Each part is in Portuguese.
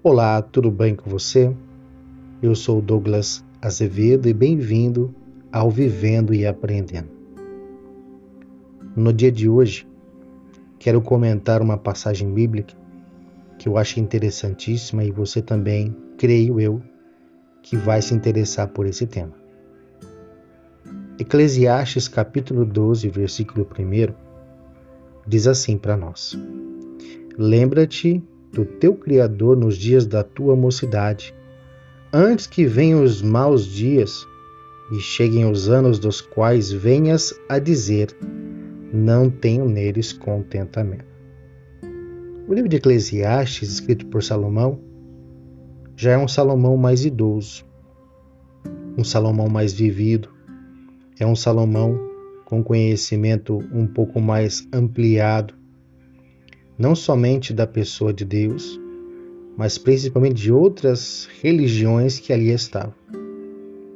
Olá, tudo bem com você? Eu sou Douglas Azevedo e bem-vindo ao Vivendo e Aprendendo. No dia de hoje, quero comentar uma passagem bíblica que eu acho interessantíssima e você também, creio eu, que vai se interessar por esse tema. Eclesiastes capítulo 12, versículo 1 diz assim para nós: Lembra-te do teu Criador nos dias da tua mocidade, antes que venham os maus dias e cheguem os anos dos quais venhas a dizer: Não tenho neles contentamento. O livro de Eclesiastes, escrito por Salomão, já é um Salomão mais idoso, um Salomão mais vivido, é um Salomão com conhecimento um pouco mais ampliado não somente da pessoa de Deus, mas principalmente de outras religiões que ali estavam.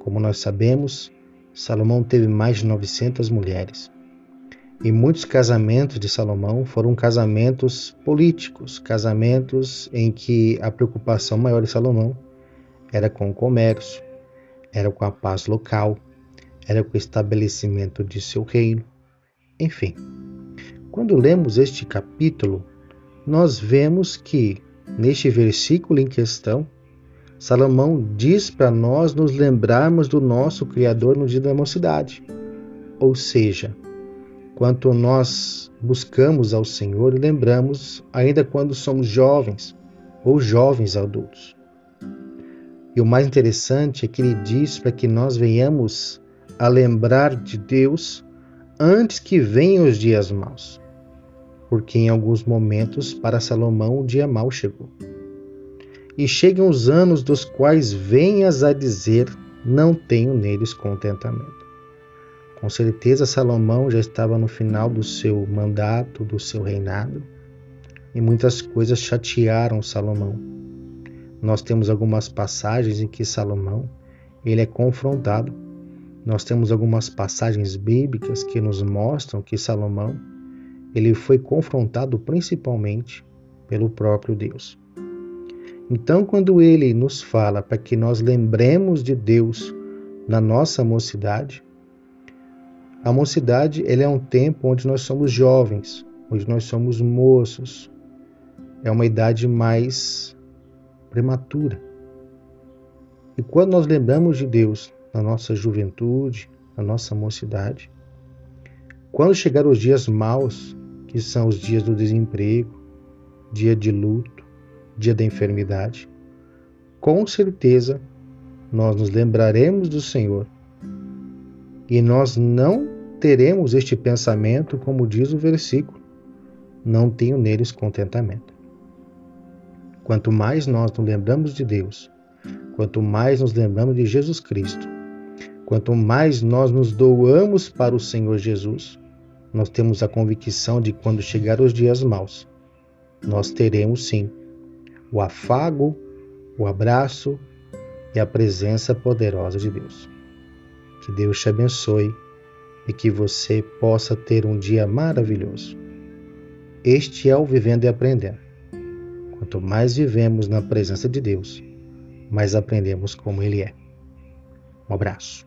Como nós sabemos, Salomão teve mais de 900 mulheres. E muitos casamentos de Salomão foram casamentos políticos, casamentos em que a preocupação maior de Salomão era com o comércio, era com a paz local, era com o estabelecimento de seu reino. Enfim, quando lemos este capítulo, nós vemos que, neste versículo em questão, Salomão diz para nós nos lembrarmos do nosso Criador no dia da mocidade. Ou seja, quanto nós buscamos ao Senhor lembramos ainda quando somos jovens ou jovens adultos. E o mais interessante é que ele diz para que nós venhamos a lembrar de Deus antes que venham os dias maus porque em alguns momentos para Salomão o dia mau chegou. E chegam os anos dos quais venhas a dizer: Não tenho neles contentamento. Com certeza, Salomão já estava no final do seu mandato, do seu reinado, e muitas coisas chatearam Salomão. Nós temos algumas passagens em que Salomão ele é confrontado. Nós temos algumas passagens bíblicas que nos mostram que Salomão ele foi confrontado principalmente pelo próprio Deus. Então, quando ele nos fala para que nós lembremos de Deus na nossa mocidade, a mocidade ele é um tempo onde nós somos jovens, onde nós somos moços. É uma idade mais prematura. E quando nós lembramos de Deus na nossa juventude, na nossa mocidade, quando chegar os dias maus, que são os dias do desemprego, dia de luto, dia da enfermidade, com certeza nós nos lembraremos do Senhor e nós não teremos este pensamento, como diz o versículo: não tenho neles contentamento. Quanto mais nós nos lembramos de Deus, quanto mais nos lembramos de Jesus Cristo, quanto mais nós nos doamos para o Senhor Jesus, nós temos a convicção de quando chegar os dias maus, nós teremos sim o afago, o abraço e a presença poderosa de Deus. Que Deus te abençoe e que você possa ter um dia maravilhoso. Este é o Vivendo e Aprendendo. Quanto mais vivemos na presença de Deus, mais aprendemos como Ele é. Um abraço.